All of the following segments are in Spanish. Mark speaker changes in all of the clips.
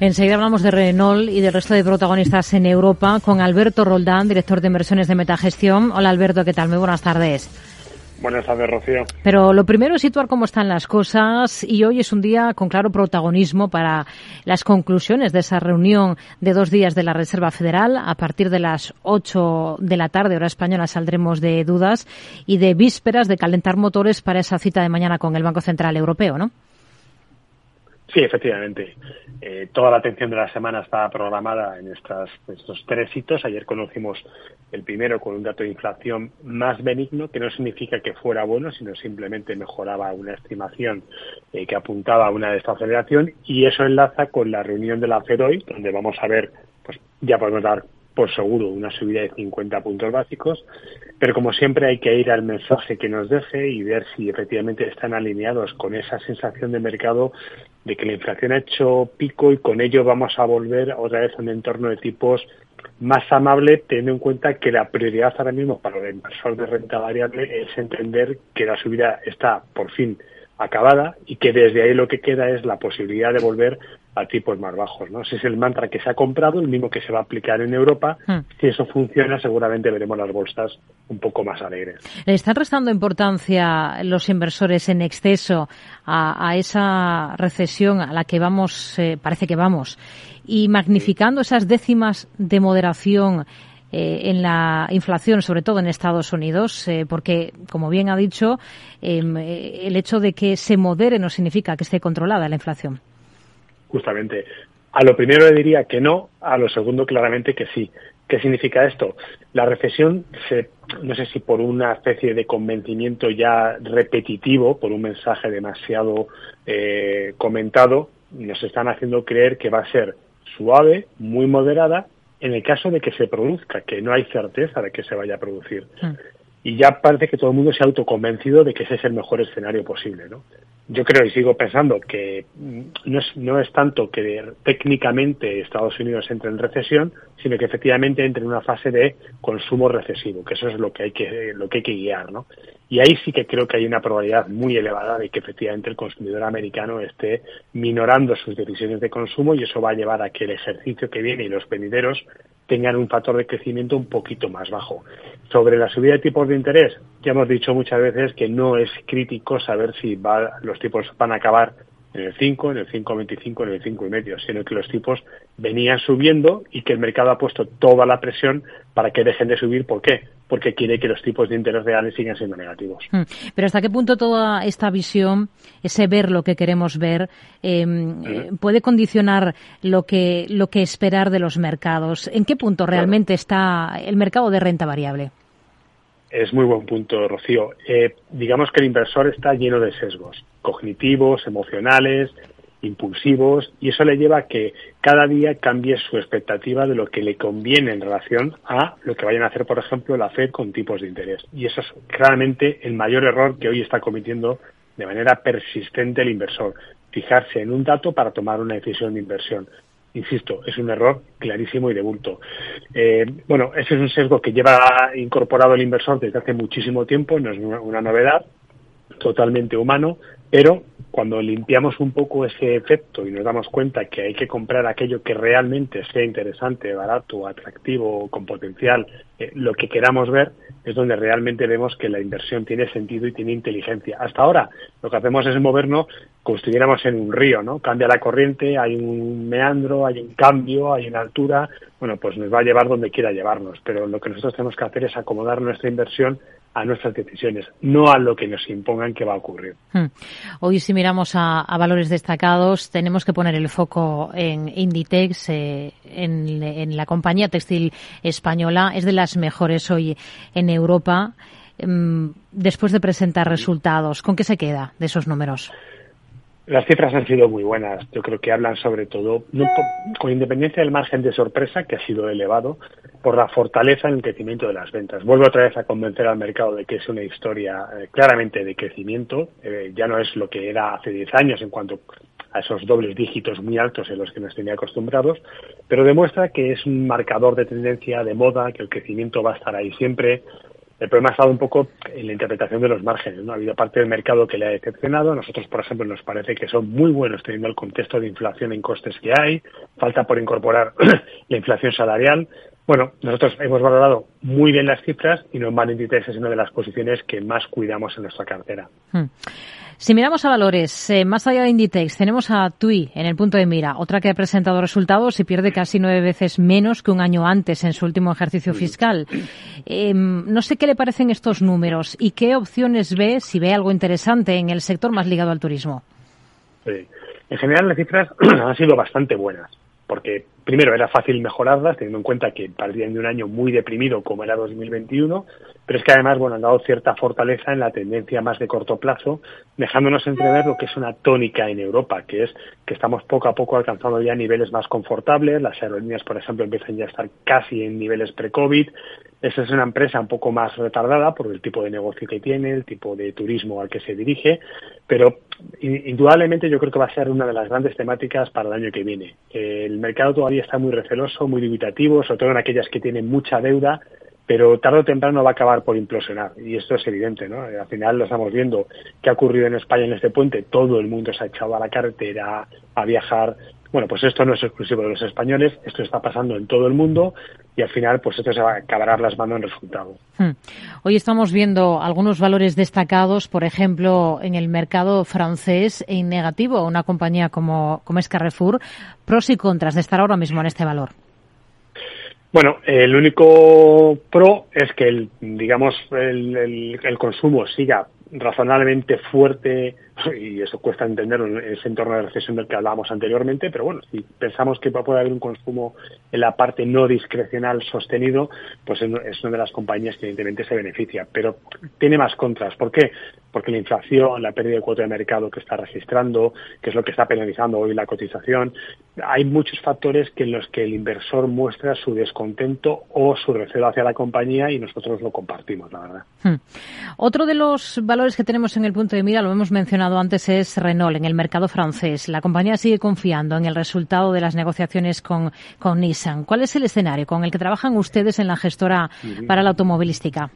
Speaker 1: Enseguida hablamos de Renault y del resto de protagonistas en Europa con Alberto Roldán, director de inversiones de Metagestión. Hola Alberto, ¿qué tal? Muy buenas tardes.
Speaker 2: Buenas tardes, Rocío.
Speaker 1: Pero lo primero es situar cómo están las cosas y hoy es un día con claro protagonismo para las conclusiones de esa reunión de dos días de la Reserva Federal. A partir de las 8 de la tarde, hora española, saldremos de dudas y de vísperas de calentar motores para esa cita de mañana con el Banco Central Europeo, ¿no?
Speaker 2: Sí, efectivamente. Eh, toda la atención de la semana está programada en estas, estos tres hitos. Ayer conocimos el primero con un dato de inflación más benigno, que no significa que fuera bueno, sino simplemente mejoraba una estimación eh, que apuntaba a una desaceleración y eso enlaza con la reunión de la FED hoy, donde vamos a ver, pues ya podemos dar por seguro una subida de 50 puntos básicos, pero como siempre hay que ir al mensaje que nos deje y ver si efectivamente están alineados con esa sensación de mercado de que la inflación ha hecho pico y con ello vamos a volver otra vez a un entorno de tipos más amable, teniendo en cuenta que la prioridad ahora mismo para el inversor de renta variable es entender que la subida está por fin acabada y que desde ahí lo que queda es la posibilidad de volver a tipos más bajos. ¿no? Ese es el mantra que se ha comprado, el mismo que se va a aplicar en Europa. Hmm. Si eso funciona, seguramente veremos las bolsas un poco más alegres.
Speaker 1: ¿Le están restando importancia los inversores en exceso a, esa recesión a la que vamos, eh, parece que vamos, y magnificando esas décimas de moderación eh, en la inflación, sobre todo en Estados Unidos, eh, porque, como bien ha dicho, em, el hecho de que se modere no significa que esté controlada la inflación
Speaker 2: justamente. A lo primero le diría que no, a lo segundo claramente que sí. ¿Qué significa esto? La recesión, se, no sé si por una especie de convencimiento ya repetitivo, por un mensaje demasiado eh, comentado, nos están haciendo creer que va a ser suave, muy moderada, en el caso de que se produzca, que no hay certeza de que se vaya a producir. Hmm. Y ya parece que todo el mundo se ha autoconvencido de que ese es el mejor escenario posible, ¿no? yo creo y sigo pensando que no es, no es tanto que técnicamente Estados Unidos entre en recesión, sino que efectivamente entre en una fase de consumo recesivo, que eso es lo que hay que, lo que hay que guiar, ¿no? Y ahí sí que creo que hay una probabilidad muy elevada de que efectivamente el consumidor americano esté minorando sus decisiones de consumo y eso va a llevar a que el ejercicio que viene y los venideros tengan un factor de crecimiento un poquito más bajo. Sobre la subida de tipos de interés, ya hemos dicho muchas veces que no es crítico saber si va, los tipos van a acabar en el 5, en el 5,25, en el 5,5, sino que los tipos venían subiendo y que el mercado ha puesto toda la presión para que dejen de subir. ¿Por qué? Porque quiere que los tipos de interés reales sigan siendo negativos. Hmm.
Speaker 1: Pero ¿hasta qué punto toda esta visión, ese ver lo que queremos ver, em, puede condicionar lo que, lo que esperar de los mercados? ¿En qué punto realmente está el mercado de renta variable?
Speaker 2: Es muy buen punto, Rocío. Eh, digamos que el inversor está lleno de sesgos cognitivos, emocionales, impulsivos, y eso le lleva a que cada día cambie su expectativa de lo que le conviene en relación a lo que vayan a hacer, por ejemplo, la Fed con tipos de interés. Y eso es claramente el mayor error que hoy está cometiendo de manera persistente el inversor. Fijarse en un dato para tomar una decisión de inversión insisto, es un error clarísimo y de bulto. Eh, bueno, ese es un sesgo que lleva incorporado el inversor desde hace muchísimo tiempo, no es una novedad, totalmente humano, pero cuando limpiamos un poco ese efecto y nos damos cuenta que hay que comprar aquello que realmente sea interesante, barato, atractivo, con potencial, eh, lo que queramos ver, es donde realmente vemos que la inversión tiene sentido y tiene inteligencia. Hasta ahora lo que hacemos es movernos como estuviéramos en un río, ¿no? Cambia la corriente, hay un meandro, hay un cambio, hay una altura, bueno, pues nos va a llevar donde quiera llevarnos, pero lo que nosotros tenemos que hacer es acomodar nuestra inversión a nuestras decisiones, no a lo que nos impongan que va a ocurrir. Hmm.
Speaker 1: Hoy si miramos a, valores destacados, tenemos que poner el foco en Inditex, eh, en, la compañía textil española. Es de las mejores hoy en Europa. Mm, después de presentar resultados, ¿con qué se queda de esos números?
Speaker 2: Las cifras han sido muy buenas. Yo creo que hablan sobre todo, con independencia del margen de sorpresa, que ha sido elevado, por la fortaleza en el crecimiento de las ventas. Vuelvo otra vez a convencer al mercado de que es una historia eh, claramente de crecimiento. Eh, ya no es lo que era hace 10 años en cuanto a esos dobles dígitos muy altos en los que nos tenía acostumbrados, pero demuestra que es un marcador de tendencia, de moda, que el crecimiento va a estar ahí siempre, El problema ha estado un poco en la interpretación de los márgenes. ¿no? Ha habido parte del mercado que le ha decepcionado. Nosotros, por ejemplo, nos parece que son muy buenos teniendo el contexto de inflación en costes que hay. Falta por incorporar la inflación salarial. Bueno, nosotros hemos valorado muy bien las cifras y Normal Inditex es una de las posiciones que más cuidamos en nuestra cartera. Hmm.
Speaker 1: Si miramos a valores, eh, más allá de Inditex, tenemos a TUI en el punto de mira, otra que ha presentado resultados y pierde casi nueve veces menos que un año antes en su último ejercicio fiscal. Em, no sé qué le parecen estos números y qué opciones ve, si ve algo interesante en el sector más ligado al turismo.
Speaker 2: Sí. En general, las cifras han sido bastante buenas porque primero era fácil mejorarlas, teniendo en cuenta que partían de un año muy deprimido como era 2021, pero es que además, bueno, han dado cierta fortaleza en la tendencia más de corto plazo, dejándonos entrever lo que es una tónica en Europa, que es que estamos poco a poco alcanzando ya niveles más confortables, las aerolíneas, por ejemplo, empiezan ya a estar casi en niveles pre-COVID, esa es una empresa un poco más retardada por el tipo de negocio que tiene, el tipo de turismo al que se dirige, pero indudablemente yo creo que va a ser una de las grandes temáticas para el año que viene. El mercado todavía está muy receloso, muy dubitativo, sobre todo en aquellas que tienen mucha deuda, pero tarde o temprano va a acabar por implosionar y esto es evidente, ¿no? Al final lo estamos viendo qué ha ocurrido en España en este puente, todo el mundo se ha echado a la carretera a viajar, bueno, pues esto no es exclusivo de los españoles, esto está pasando en todo el mundo y al final pues esto se va a acabar plasmando en resultados. Hmm.
Speaker 1: Hoy estamos viendo algunos valores destacados, por ejemplo, en el mercado francés en negativo, una compañía como, como es Carrefour, pros y contras de estar ahora mismo en este valor.
Speaker 2: Bueno, el único pro es que el, digamos el, el consumo siga razonablemente fuerte y eso cuesta entender en ese entorno de recesión del que hablábamos anteriormente, pero bueno, si pensamos que puede haber un consumo en la parte no discrecional sostenido, pues es una de las compañías que evidentemente se beneficia, pero tiene más contras. ¿Por qué? Porque la inflación, la pérdida de cuota de mercado que está registrando, que es lo que está penalizando hoy la cotización, hay muchos factores que en los que el inversor muestra su descontento o su recelo hacia la compañía y nosotros lo compartimos, la verdad. Hmm.
Speaker 1: Otro de los valores que tenemos en el punto de mira, lo hemos mencionado antes es Renault en el mercado francés. La compañía sigue confiando en el resultado de las negociaciones con, con Nissan. ¿Cuál es el escenario con el que trabajan ustedes en la gestora para la automovilística?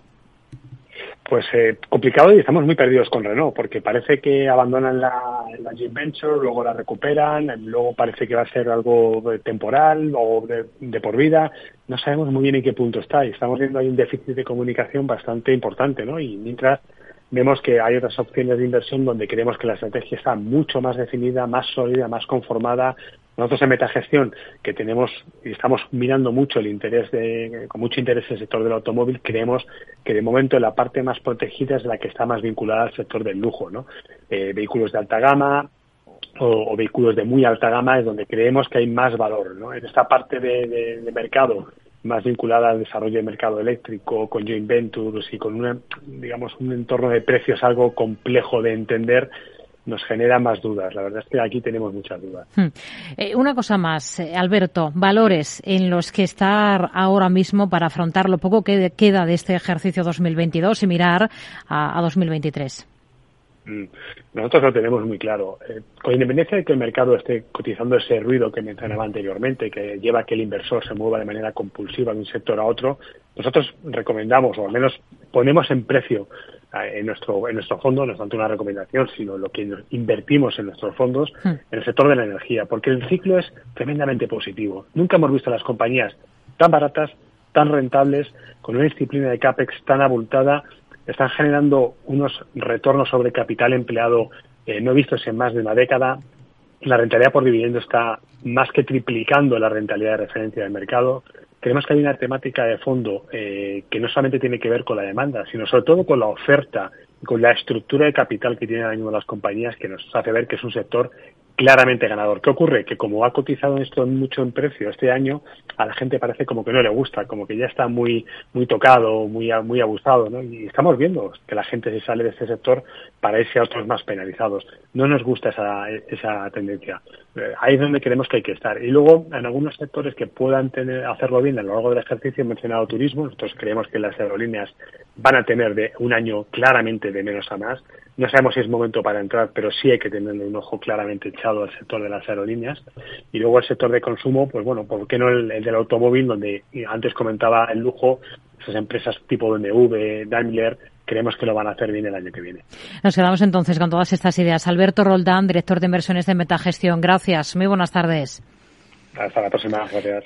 Speaker 2: pues eh, complicado y estamos muy perdidos con Renault, porque parece que abandonan la, la joint venture, luego la recuperan, luego parece que va a ser algo temporal o de, de, por vida. No sabemos muy bien en qué punto está y estamos viendo ahí un déficit de comunicación bastante importante, ¿no? Y mientras vemos que hay otras opciones de inversión donde creemos que la estrategia está mucho más definida, más sólida, más conformada. Nosotros en Metagestión, que tenemos y estamos mirando mucho el interés de, con mucho interés el sector del automóvil, creemos que de momento la parte más protegida es la que está más vinculada al sector del lujo, ¿no? Eh, vehículos de alta gama, o, vehículos de muy alta gama es donde creemos que hay más valor. ¿no? En esta parte de mercado más vinculada al desarrollo del mercado eléctrico, con joint ventures y con una, digamos, un entorno de precios algo complejo de entender, nos genera más dudas. La verdad es que aquí tenemos muchas dudas. Hmm.
Speaker 1: Eh, una cosa más, eh, Alberto, valores en los que estar ahora mismo para afrontar lo poco que queda de este ejercicio 2022 y mirar a, a 2023.
Speaker 2: Mm. Nosotros lo tenemos muy claro. Eh, con independencia de que el mercado esté cotizando ese ruido que mencionaba anteriormente, que lleva a que el inversor se mueva de manera compulsiva de un sector a otro, nosotros recomendamos, o al menos ponemos en precio eh, en nuestro, en nuestro fondo, no es tanto una recomendación, sino lo que invertimos en nuestros fondos, hmm. en el sector de la energía, porque el ciclo es tremendamente positivo. Nunca hemos visto las compañías tan baratas, tan rentables, con una disciplina de CAPEX tan abultada están generando unos retornos sobre capital empleado eh, no vistos en más de una década. La rentabilidad por dividendo está más que triplicando la rentabilidad de referencia del mercado. Creemos que hay una temática de fondo eh, que no solamente tiene que ver con la demanda, sino sobre todo con la oferta con la estructura de capital que tienen las compañías que nos hace ver que es un sector claramente ganador. ¿Qué ocurre? Que como ha cotizado esto mucho en precio este año, a la gente parece como que no le gusta, como que ya está muy muy tocado, muy muy abusado, ¿no? Y estamos viendo que la gente se sale de este sector para irse a otros más penalizados. No nos gusta esa, esa tendencia. Eh, ahí es donde creemos que hay que estar. Y luego, en algunos sectores que puedan tener, hacerlo bien a lo largo del ejercicio, he mencionado turismo. Nosotros creemos que las aerolíneas van a tener de un año claramente de menos a más. No sabemos si es momento para entrar, pero sí hay que tener un ojo claramente echado al sector de las aerolíneas. Y luego el sector de consumo, pues bueno, ¿por qué no el, del automóvil, donde antes comentaba el lujo, esas empresas tipo BMW, Daimler, creemos que lo van a hacer bien el año que viene.
Speaker 1: Nos quedamos entonces con todas estas ideas. Alberto Roldán, director de inversiones de Metagestión. Gracias. Muy buenas tardes.
Speaker 2: Hasta la próxima. Gracias.